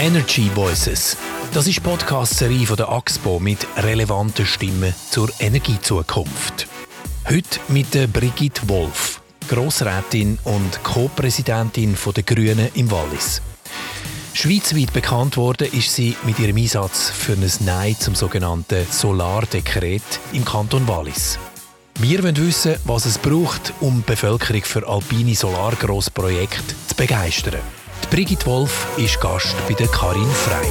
Energy Voices. Das ist die Podcast-Serie von der AXPO mit relevanten Stimmen zur Energiezukunft. Heute mit der Brigitte Wolf, Grossrätin und Co-Präsidentin der Grünen im Wallis. Schweizweit bekannt wurde ist sie mit ihrem Einsatz für ein Nein zum sogenannten Solardekret im Kanton Wallis. Wir wollen wissen, was es braucht, um die Bevölkerung für alpine Solargrossprojekte zu begeistern. Brigitte Wolf ist Gast bei der Karin Frei.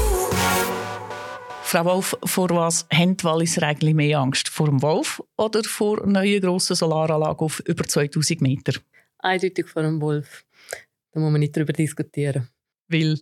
Frau Wolf, vor was haben die Walliser eigentlich mehr Angst? Vor dem Wolf oder vor neuen grossen Solaranlagen auf über 2000 Meter? Eindeutig vor dem Wolf. Da muss man nicht darüber diskutieren. Weil?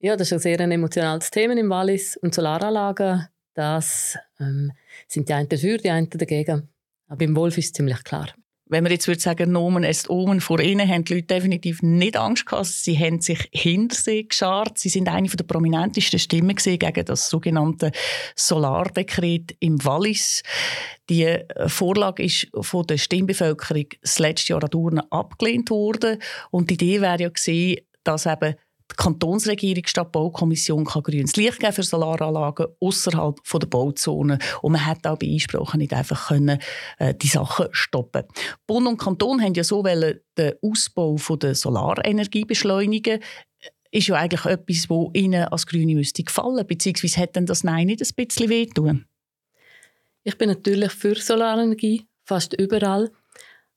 Ja, das ist ein sehr emotionales Thema im Wallis. Und Solaranlagen, das ähm, sind die einen dafür, die einen dagegen. Aber im Wolf ist es ziemlich klar. Wenn man jetzt würde sagen, Nomen est Omen, vor ihnen haben die Leute definitiv nicht Angst gehabt. Sie haben sich hinter sie geschart. Sie sind eine der prominentesten Stimmen gegen das sogenannte Solardekret im Wallis. Die äh, Vorlage ist von der Stimmbevölkerung das letzte Jahr an Urne abgelehnt worden. Und die Idee wäre ja gewesen, dass eben die Kantonsregierung statt Baukommission kann grünes Licht geben für Solaranlagen außerhalb der Bauzone und man hat auch bei Einsprachen nicht einfach können, äh, die Sachen stoppen. Bund und Kanton haben ja so den Ausbau von der Solarenergie beschleunigen ist ja eigentlich etwas, wo Ihnen als Grüne müsste gefallen, beziehungsweise hätte das Nein nicht ein bisschen wehtun? Ich bin natürlich für Solarenergie, fast überall.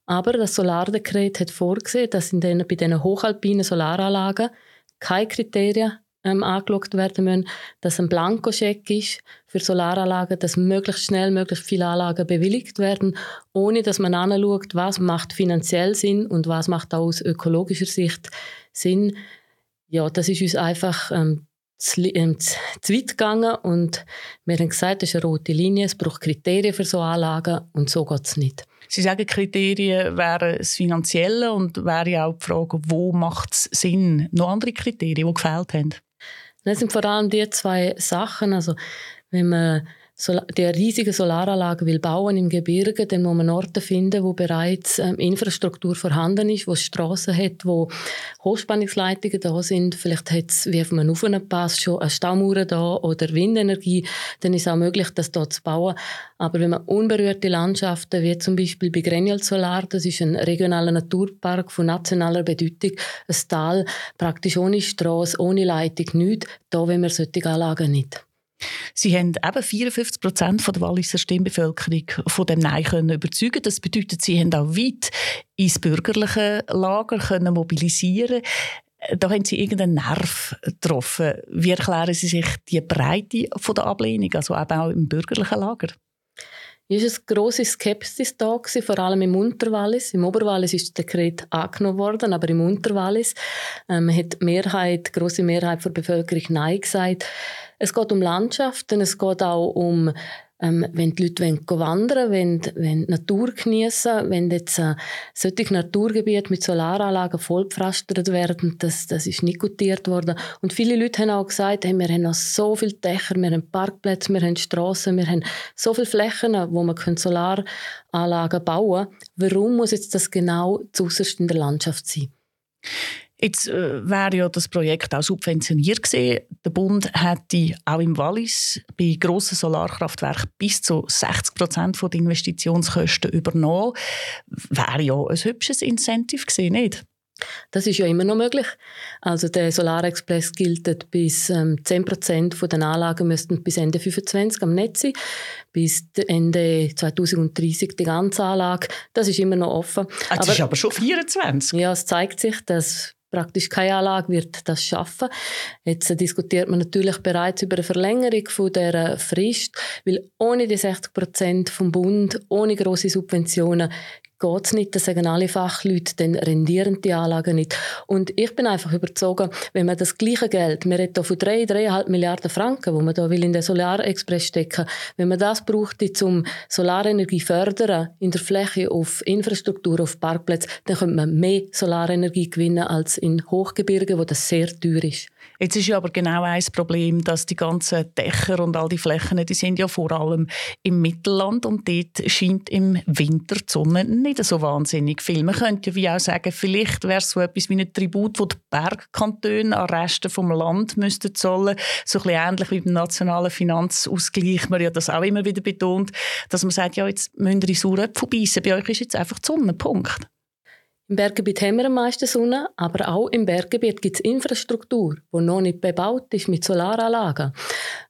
Aber das Solardekret hat vorgesehen, dass in den, bei diesen hochalpinen Solaranlagen keine Kriterien ähm, angeschaut werden müssen, dass ein Blankoscheck ist für Solaranlagen, dass möglichst schnell möglichst viele Anlagen bewilligt werden, ohne dass man anschaut, was macht finanziell Sinn und was macht auch aus ökologischer Sicht Sinn. Ja, das ist uns einfach ähm, zu, ähm, zu, weit gegangen und wir haben gesagt, das ist eine rote Linie, es braucht Kriterien für so Anlagen und so geht es nicht. Sie sagen, Kriterien wären das Finanzielle und wäre ja auch die Frage, wo macht es Sinn? Noch andere Kriterien, die gefehlt haben? Das sind vor allem die zwei Sachen. Also, wenn man die riesige Solaranlage will bauen im Gebirge, dann muss man Orte finden, wo bereits ähm, Infrastruktur vorhanden ist, wo es Strassen hat, wo Hochspannungsleitungen da sind. Vielleicht hat es wie auf einem Aufenpass schon eine Staumauer da oder Windenergie. Dann ist es auch möglich, das dort zu bauen. Aber wenn man unberührte Landschaften, wie zum Beispiel bei Grenial Solar, das ist ein regionaler Naturpark von nationaler Bedeutung, ein Tal, praktisch ohne Straße, ohne Leitung, nichts, da wollen wir solche Anlagen nicht. Sie haben eben 54 Prozent der Walliser Stimmbevölkerung von dem Nein können überzeugen. Das bedeutet, Sie haben auch weit ins bürgerliche Lager können mobilisieren. Da haben Sie irgendeinen Nerv getroffen. Wie erklären Sie sich die Breite von der Ablehnung, also eben auch im bürgerlichen Lager? Es war eine grosse Skepsis da, vor allem im Unterwallis. Im Oberwallis ist das Dekret angenommen worden, aber im Unterwallis ähm, hat die Mehrheit, die grosse Mehrheit der Bevölkerung Nein gesagt. Es geht um Landschaften, es geht auch um ähm, wenn die Leute wollen wandern wollen, wenn, die Natur genießen wenn jetzt äh, solche Naturgebiete mit Solaranlagen vollpflastert werden, das, das ist nicht gutiert worden. Und viele Leute haben auch gesagt, hey, wir haben noch so viele Dächer, wir haben Parkplätze, wir haben Strassen, wir haben so viele Flächen, wo man Solaranlagen bauen kann. Warum muss jetzt das genau zuerst in der Landschaft sein? Jetzt äh, wäre ja das Projekt auch subventioniert gewesen. Der Bund hätte auch im Wallis bei grossen Solarkraftwerken bis zu 60 Prozent der Investitionskosten übernommen. Wäre ja ein hübsches Incentive gewesen, nicht? Das ist ja immer noch möglich. Also der Solarexpress gilt bis ähm, 10 Prozent der Anlagen müssten bis Ende 2025 am Netz sein. Bis Ende 2030 die ganze Anlage. Das ist immer noch offen. Ah, das aber, ist aber schon 24. Ja, es zeigt sich, dass praktisch keine Anlage wird das schaffen. Jetzt diskutiert man natürlich bereits über eine Verlängerung von der Frist, weil ohne die 60 Prozent vom Bund, ohne große Subventionen geht es nicht, das sagen alle Fachleute, dann rendieren die Anlagen nicht. Und ich bin einfach überzeugt, wenn man das gleiche Geld, wir reden hier von 3, 3,5 Milliarden Franken, wo man da will in den Solarexpress stecken, wenn man das braucht, um Solarenergie fördern in der Fläche auf Infrastruktur, auf Parkplätze, dann könnte man mehr Solarenergie gewinnen als in Hochgebirgen, wo das sehr teuer ist. Jetzt ist ja aber genau ein Problem, dass die ganzen Dächer und all die Flächen, die sind ja vor allem im Mittelland und dort scheint im Winter die Sonne nicht so wahnsinnig viel. Man könnte ja auch sagen, vielleicht wäre es so etwas wie ein Tribut, das die Bergkantone an Resten vom Land müssten zahlen, so ein bisschen ähnlich wie beim nationalen Finanzausgleich, man ja das auch immer wieder betont, dass man sagt, ja, jetzt müsst ihr in Saueröpfel beißen, bei euch ist jetzt einfach die Sonne, Punkt. Im Berggebiet haben wir am meisten Sonne, aber auch im Berggebiet gibt es Infrastruktur, die noch nicht bebaut ist mit Solaranlagen.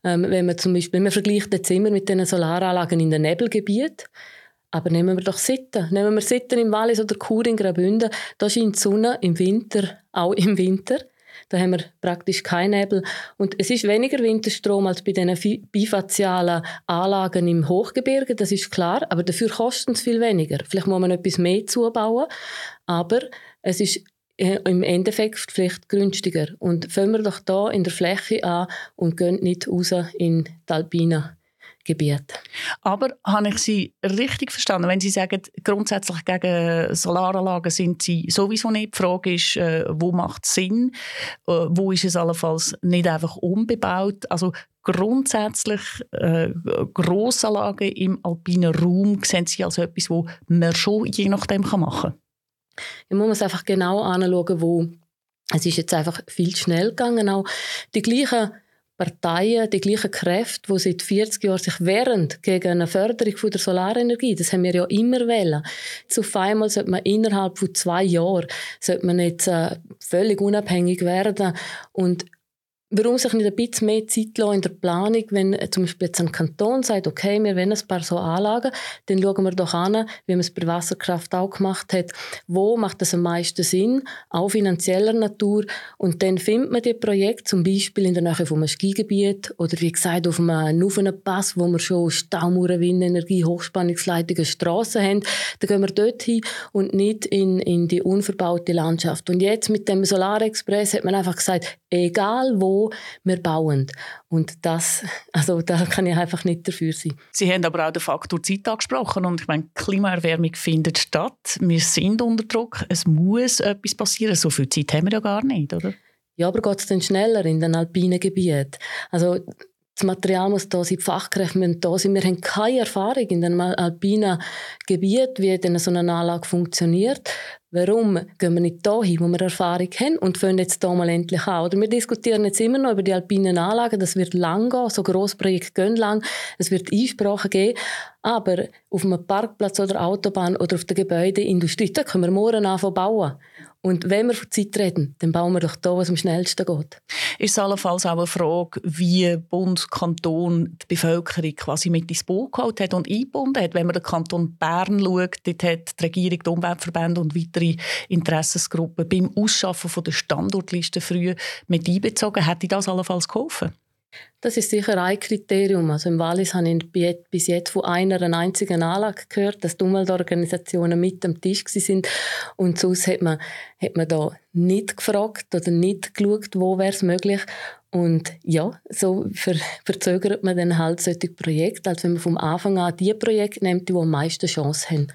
Ähm, wenn man zum Beispiel, man vergleicht jetzt immer mit den Solaranlagen in den Nebelgebieten, aber nehmen wir doch Sitten. Nehmen wir Sitten im Wallis oder Chur in Graubünden, da scheint die Sonne im Winter, auch im Winter. Da haben wir praktisch keinen Nebel. Und es ist weniger Winterstrom als bei diesen bifazialen Anlagen im Hochgebirge, das ist klar, aber dafür kosten es viel weniger. Vielleicht muss man etwas mehr zubauen, aber es ist äh, im Endeffekt vielleicht günstiger. Und fangen wir doch da in der Fläche an und gehen nicht raus in die Alpina. Gebiet. Aber habe ich Sie richtig verstanden, wenn Sie sagen, grundsätzlich gegen Solaranlagen sind Sie sowieso nicht. Die Frage ist, äh, wo macht es Sinn? Äh, wo ist es allenfalls nicht einfach unbebaut? Also grundsätzlich äh, Grossanlagen im alpinen Raum sehen Sie als etwas, wo man schon je nachdem machen kann? Man muss einfach genau anschauen, wo es ist jetzt einfach viel schnell gegangen. Auch die gleichen Parteien, die gleichen Kräfte, die seit 40 Jahren sich wehren gegen eine Förderung der Solarenergie. Das haben wir ja immer. Jetzt auf einmal sollte man innerhalb von zwei Jahren sollte man jetzt äh, völlig unabhängig werden und Warum sich nicht ein bisschen mehr Zeit in der Planung, wenn äh, zum Beispiel jetzt ein Kanton sagt, okay, wir wollen ein paar so Anlagen, dann schauen wir doch an, wie man es bei Wasserkraft auch gemacht hat, wo macht das am meisten Sinn, auch finanzieller Natur, und dann findet man die Projekte, zum Beispiel in der Nähe vom Skigebiet oder wie gesagt auf einem Nuvenpass, wo wir schon Staumauern, Windenergie, Hochspannungsleitungen, Strassen haben, dann gehen wir dort hin und nicht in, in die unverbaute Landschaft. Und jetzt mit dem Solarexpress hat man einfach gesagt, egal wo wir bauen. Und das, also da kann ich einfach nicht dafür sein. Sie haben aber auch den Faktor Zeit angesprochen und ich meine, Klimaerwärmung findet statt. Wir sind unter Druck. Es muss etwas passieren. So viel Zeit haben wir ja gar nicht, oder? Ja, aber geht es dann schneller in den alpinen Gebieten? Also das Material muss da sein, die Fachkräfte müssen da sein. Wir haben keine Erfahrung in einem alpinen Gebiet, wie denn so eine Anlage funktioniert. Warum gehen wir nicht dahin, wo wir Erfahrung haben und fangen jetzt da mal endlich an? Oder wir diskutieren jetzt immer noch über die alpinen Anlagen. Das wird lang gehen, so grosse Projekte gehen lang. Es wird Einsprachen geben. Aber auf einem Parkplatz oder Autobahn oder auf der Gebäudeindustrie, da können wir morgen anfangen bauen. Und wenn wir von Zeit reden, dann bauen wir doch da, was am schnellsten geht. Ist es allenfalls auch eine Frage, wie Bund, Kanton die Bevölkerung quasi mit ins Boot geholt hat und eingebunden hat? Wenn man den Kanton Bern schaut, dort hat die Regierung, die Umweltverbände und weitere Interessensgruppen beim Ausschaffen von der Standortliste früh mit einbezogen. Hätte das allenfalls geholfen? Das ist sicher ein Kriterium. Also im Wallis habe ich bis jetzt von einer einzigen Anlage gehört, dass die Umweltorganisationen mit am Tisch sind und sonst hat man, hat man da nicht gefragt oder nicht geschaut, wo wäre es möglich. Und ja, so ver verzögert man dann halt solche Projekte, als wenn man vom Anfang an die Projekte nimmt, die am meisten Chance haben.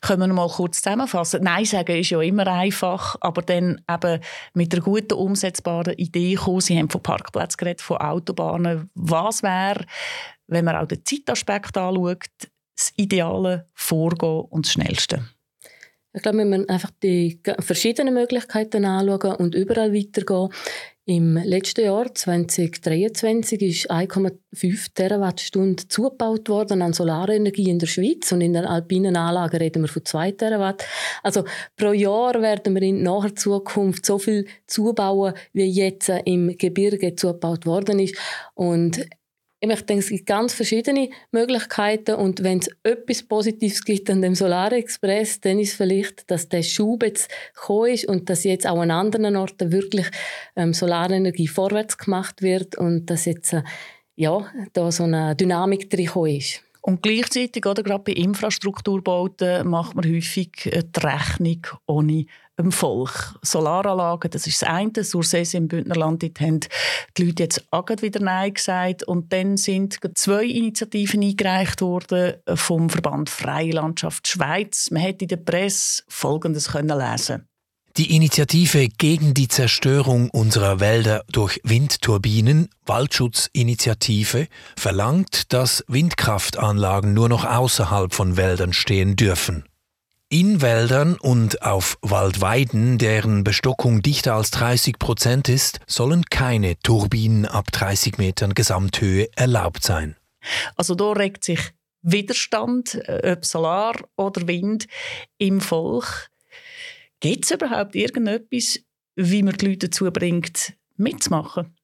Können wir mal kurz zusammenfassen? Nein sagen ist ja immer einfach, aber dann eben mit einer guten, umsetzbaren Idee kommen. Sie haben von Parkplätzen geredet, von Autobahnen. Was wäre, wenn man auch den Zeitaspekt anschaut, das ideale Vorgehen und das Schnellste? Ich glaube, wir müssen einfach die verschiedenen Möglichkeiten anschauen und überall weitergehen. Im letzten Jahr, 2023, ist 1,5 Terawattstunden zugebaut worden an Solarenergie in der Schweiz und in den alpinen Anlagen reden wir von 2 Terawatt. Also pro Jahr werden wir in naher Zukunft so viel zubauen, wie jetzt im Gebirge zugebaut worden ist. Und ich denke, es gibt ganz verschiedene Möglichkeiten und wenn es etwas Positives gibt an dem Solarexpress, dann ist vielleicht, dass der Schub jetzt gekommen ist und dass jetzt auch an anderen Orten wirklich ähm, Solarenergie vorwärts gemacht wird und dass jetzt äh, ja, da so eine Dynamik drin ist. Und gleichzeitig, oder, gerade bei Infrastrukturbauten, macht man häufig die Rechnung ohne dem Volk. Solaranlagen, das ist das eine. Surses im Bündnerland, dort haben die Leute jetzt auch wieder Nein gesagt. Und dann sind zwei Initiativen eingereicht worden vom Verband Freie Landschaft Schweiz. Man hätte in der Presse Folgendes können lesen Die Initiative gegen die Zerstörung unserer Wälder durch Windturbinen, Waldschutzinitiative, verlangt, dass Windkraftanlagen nur noch außerhalb von Wäldern stehen dürfen. In Wäldern und auf Waldweiden, deren Bestockung dichter als 30 Prozent ist, sollen keine Turbinen ab 30 Metern Gesamthöhe erlaubt sein. Also da regt sich Widerstand, äh, ob Solar oder Wind, im Volk. Gibt es überhaupt irgendetwas, wie man die Leute dazu bringt, mitzumachen?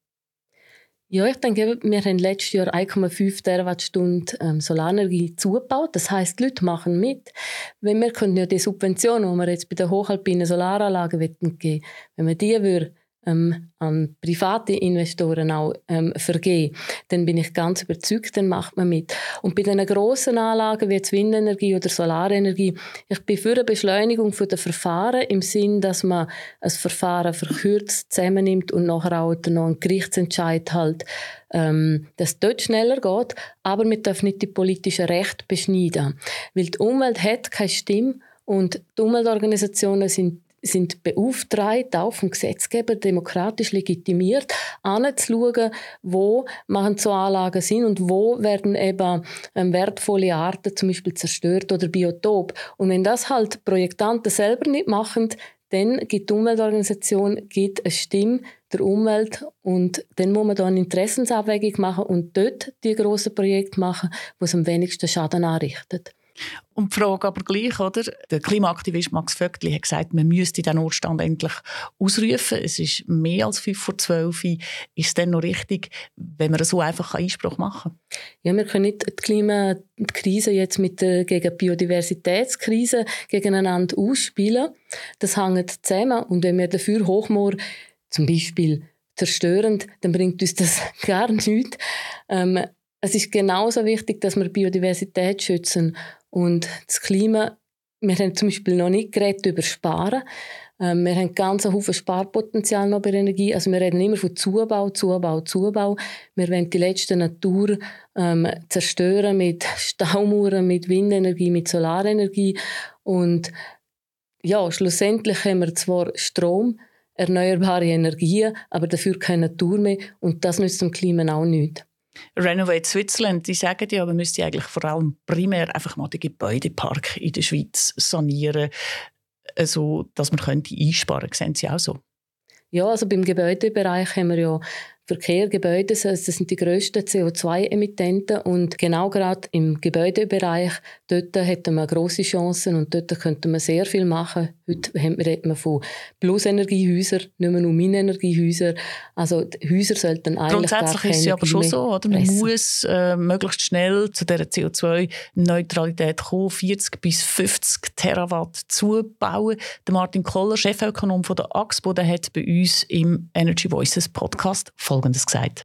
Ja, ich denke, wir haben letztes Jahr 1,5 Terawattstunden ähm, Solarenergie zugebaut. Das heißt, die Leute machen mit. Wenn wir können ja die Subventionen, die wir jetzt bei den hochalpinen Solaranlagen geben wenn wir die würden ähm, an private Investoren auch ähm, vergeben, dann bin ich ganz überzeugt, dann macht man mit. Und bei den grossen Anlagen wie jetzt Windenergie oder Solarenergie, ich bin für eine Beschleunigung der Verfahren im Sinn, dass man ein Verfahren verkürzt, zusammennimmt und nachher auch noch einen Gerichtsentscheid halt, ähm, dass dort schneller geht, aber wir dürfen nicht die politischen Rechte beschneiden. Weil die Umwelt hat keine Stimme und die Umweltorganisationen sind sind beauftragt, auch vom Gesetzgeber demokratisch legitimiert, anzuschauen, wo machen so Anlagen sind und wo werden eben ähm, wertvolle Arten zum Beispiel zerstört oder Biotop. Und wenn das halt Projektanten selber nicht machen, dann gibt die Umweltorganisation gibt eine Stimme der Umwelt und dann muss man da eine Interessensabwägung machen und dort die grossen Projekte machen, wo es am wenigsten Schaden anrichtet. Und die Frage aber gleich, oder? Der Klimaaktivist Max Vöckli hat gesagt, man müsste den Notstand endlich ausrufen. Es ist mehr als fünf vor zwölf. Ist es dann noch richtig, wenn man so einfach Einspruch machen kann? Ja, wir können nicht die Klimakrise jetzt mit der gegen Biodiversitätskrise gegeneinander ausspielen. Das hängt zusammen. Und wenn wir dafür Hochmoor zum Beispiel zerstörend, dann bringt uns das gar nichts. Ähm, es ist genauso wichtig, dass wir Biodiversität schützen und das Klima. Wir haben zum Beispiel noch nicht geredet über Sparen. Ähm, wir haben ganz Haufen Sparpotenzial noch bei Energie. Also wir reden immer von Zubau, Zubau, Zubau. Wir wollen die letzte Natur ähm, zerstören mit Staumauern, mit Windenergie, mit Solarenergie. Und ja, schlussendlich haben wir zwar Strom, erneuerbare Energien, aber dafür keine Natur mehr. Und das nützt dem Klima auch nicht. Renovate Switzerland, die sagen ja, man müsste eigentlich vor allem primär einfach mal den Gebäudepark in der Schweiz sanieren, so also, dass man könnte einsparen könnte. Sehen Sie auch so? Ja, also beim Gebäudebereich haben wir ja Verkehr, Gebäude, das sind die grössten CO2-Emittenten und genau gerade im Gebäudebereich, dort hätten wir grosse Chancen und dort könnte man sehr viel machen. Heute redet man von Plusenergiehäusern, nicht mehr nur Minenergiehäuser. Also die Häuser sollten eigentlich Grundsätzlich ist es ja aber schon so, oder? Man pressen. muss äh, möglichst schnell zu dieser CO2-Neutralität kommen, 40 bis 50 Terawatt zubauen. Der Martin Koller, Chefökonom von der AXPO, der hat bei uns im Energy Voices Podcast voll Folgendes gesagt.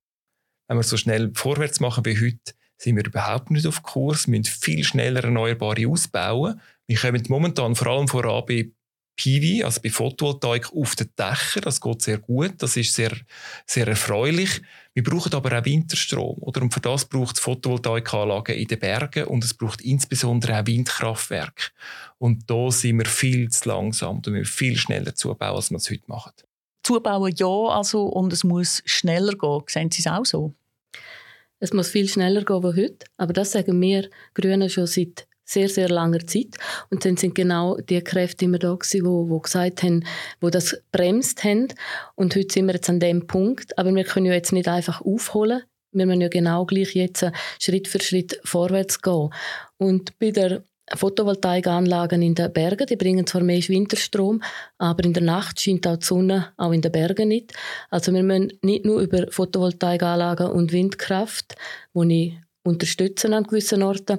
Wenn wir so schnell vorwärts machen wie heute, sind wir überhaupt nicht auf Kurs. Wir müssen viel schneller Erneuerbare ausbauen. Wir kommen momentan vor allem voran bei PV, also bei Photovoltaik auf den Dächern. Das geht sehr gut. Das ist sehr, sehr erfreulich. Wir brauchen aber auch Winterstrom. Oder? Und für das braucht es Photovoltaikanlagen in den Bergen und es braucht insbesondere auch Windkraftwerke. Und da sind wir viel zu langsam. Da müssen viel schneller zubauen, als wir es heute machen zubauen ja, also, und es muss schneller gehen. Sehen Sie es auch so? Es muss viel schneller gehen als heute, aber das sagen wir Grünen schon seit sehr, sehr langer Zeit. Und dann sind genau die Kräfte immer da gewesen, wo, wo gesagt haben, wo das bremst haben. Und heute sind wir jetzt an dem Punkt. Aber wir können ja jetzt nicht einfach aufholen. Wir müssen ja genau gleich jetzt Schritt für Schritt vorwärts gehen. Und bei der Photovoltaikanlagen in den Bergen, die bringen zwar mehr Winterstrom, aber in der Nacht scheint auch die Sonne auch in den Bergen nicht. Also wir müssen nicht nur über Photovoltaikanlagen und Windkraft, die ich unterstützen an gewissen Orten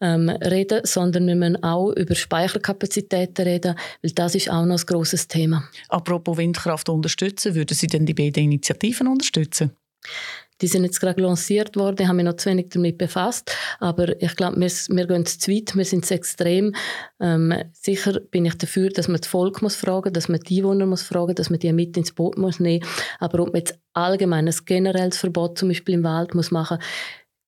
ähm, reden, sondern wir müssen auch über Speicherkapazitäten reden, weil das ist auch noch ein grosses Thema. Apropos Windkraft unterstützen, würden Sie denn die beiden Initiativen unterstützen? Die sind jetzt gerade lanciert worden, ich habe mich noch zu wenig damit befasst, aber ich glaube, wir, wir gehen zu weit, wir sind zu extrem. Ähm, sicher bin ich dafür, dass man das Volk muss fragen, dass man die Einwohner muss fragen, dass man die mit ins Boot muss nehmen, aber ob man jetzt allgemein ein generelles Verbot zum Beispiel im Wald muss machen,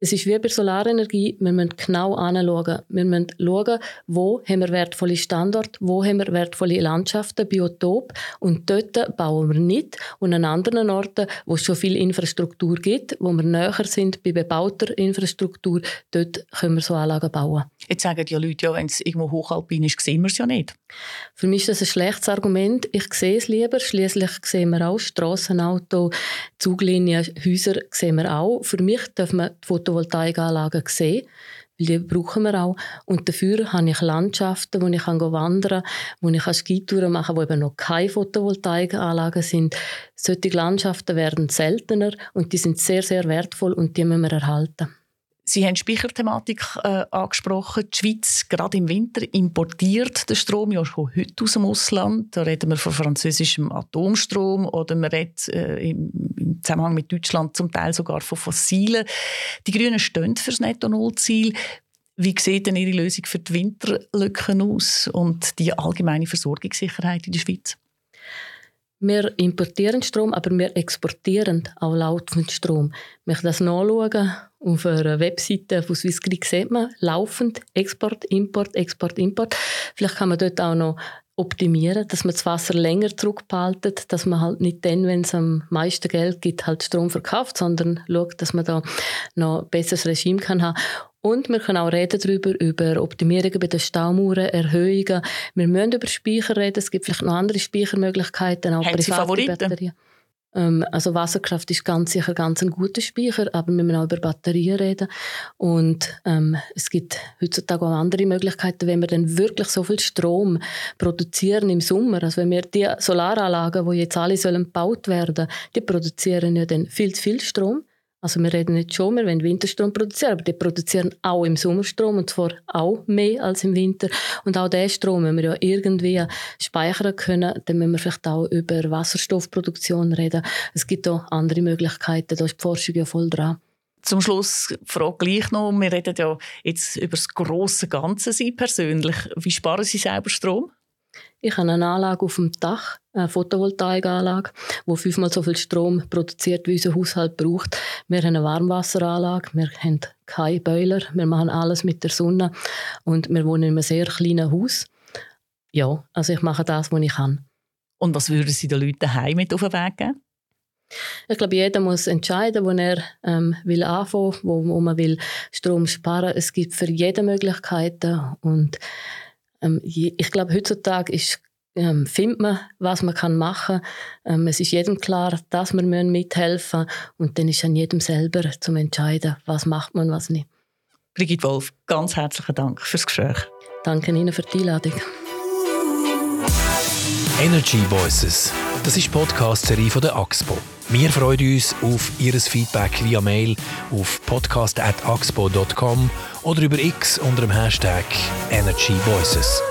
Es ist wie bei Solarenergie, wir müssen genau anschauen. Wir müssen schauen, wo haben wir wertvolle Standorte, wo haben wir wertvolle Landschaften, Biotop und dort bauen wir nicht. Und an anderen Orten, wo es schon viel Infrastruktur gibt, wo wir näher sind bei bebauter Infrastruktur, dort können wir so Anlagen bauen. Jetzt sagen die Leute ja, wenn es irgendwo hochalpin ist, sehen wir es ja nicht. Für mich ist das ein schlechtes Argument. Ich sehe es lieber. Schließlich sehen wir auch Strassen, Auto, Zuglinien, Häuser sehen wir auch. Für mich darf man die Photovoltaikanlagen sehen, weil die brauchen wir auch. Und dafür habe ich Landschaften, wo ich wandern kann, wo ich Skitouren machen kann, wo eben noch keine Photovoltaikanlagen sind. Solche Landschaften werden seltener und die sind sehr, sehr wertvoll und die müssen wir erhalten. Sie haben die Speicherthematik äh, angesprochen. Die Schweiz, gerade im Winter, importiert den Strom ja schon heute aus dem Ausland. Da reden wir von französischem Atomstrom oder man redet äh, im, im, Zusammenhang mit Deutschland zum Teil sogar von fossilen. Die Grünen stehen für das Netto-Null-Ziel. Wie sieht denn Ihre Lösung für die Winterlücken aus und die allgemeine Versorgungssicherheit in der Schweiz? Wir importieren Strom, aber wir exportieren auch laufend Strom. Wir können das nachschauen. Auf einer Webseite von Swissgrid sieht man laufend Export, Import, Export, Import. Vielleicht kann man dort auch noch optimieren, dass man das Wasser länger zurückbehaltet, dass man halt nicht dann, wenn es am meisten Geld gibt, halt Strom verkauft, sondern schaut, dass man da noch ein besseres Regime kann haben. Und wir können auch reden darüber, über Optimierungen bei den Staumauern, Erhöhungen. Wir müssen über Speicher reden. Es gibt vielleicht noch andere Speichermöglichkeiten, auch Haben Sie Favoriten? Batterien. Ähm, also Wasserkraft ist ganz sicher ganz ein guter Speicher, aber wir müssen auch über Batterien reden. Und ähm, es gibt heutzutage auch andere Möglichkeiten, wenn wir dann wirklich so viel Strom produzieren im Sommer. Also wenn wir die Solaranlagen, die jetzt alle sollen gebaut werden, die produzieren ja dann viel zu viel Strom. Also wir reden nicht schon, wir wollen Winterstrom produzieren, aber die produzieren auch im Sommerstrom und zwar auch mehr als im Winter. Und auch diesen Strom, wenn wir ja irgendwie speichern können, dann müssen wir vielleicht auch über Wasserstoffproduktion reden. Es gibt auch andere Möglichkeiten, da ist die Forschung ja voll dran. Zum Schluss Frage gleich noch, wir reden ja jetzt über das grosse Ganze Sie persönlich. Wie sparen Sie selber Strom? Ich habe eine Anlage auf dem Dach, eine Photovoltaikanlage, die fünfmal so viel Strom produziert, wie unser Haushalt braucht. Wir haben eine Warmwasseranlage, wir haben keine Boiler, wir machen alles mit der Sonne und wir wohnen in einem sehr kleinen Haus. Ja, also ich mache das, was ich kann. Und was würden Sie den Leuten daheim mit auf den Weg geben? Ich glaube, jeder muss entscheiden, wo er ähm, will anfangen, wo, wo man will Strom sparen. Es gibt für jeden Möglichkeiten und ähm, ich glaube, heutzutage ist, ähm, findet man, was man kann machen kann. Ähm, es ist jedem klar, dass wir mithelfen müssen. Und dann ist an jedem selber zu entscheiden, was macht man und was nicht. Brigitte Wolf, ganz herzlichen Dank fürs Gespräch. Danke Ihnen für die Einladung. Energy Voices. Das ist die Podcast-Serie von der AXPO. Wir freuen uns auf Ihr Feedback via Mail auf podcast.axpo.com oder über X unter dem Hashtag Energy Voices.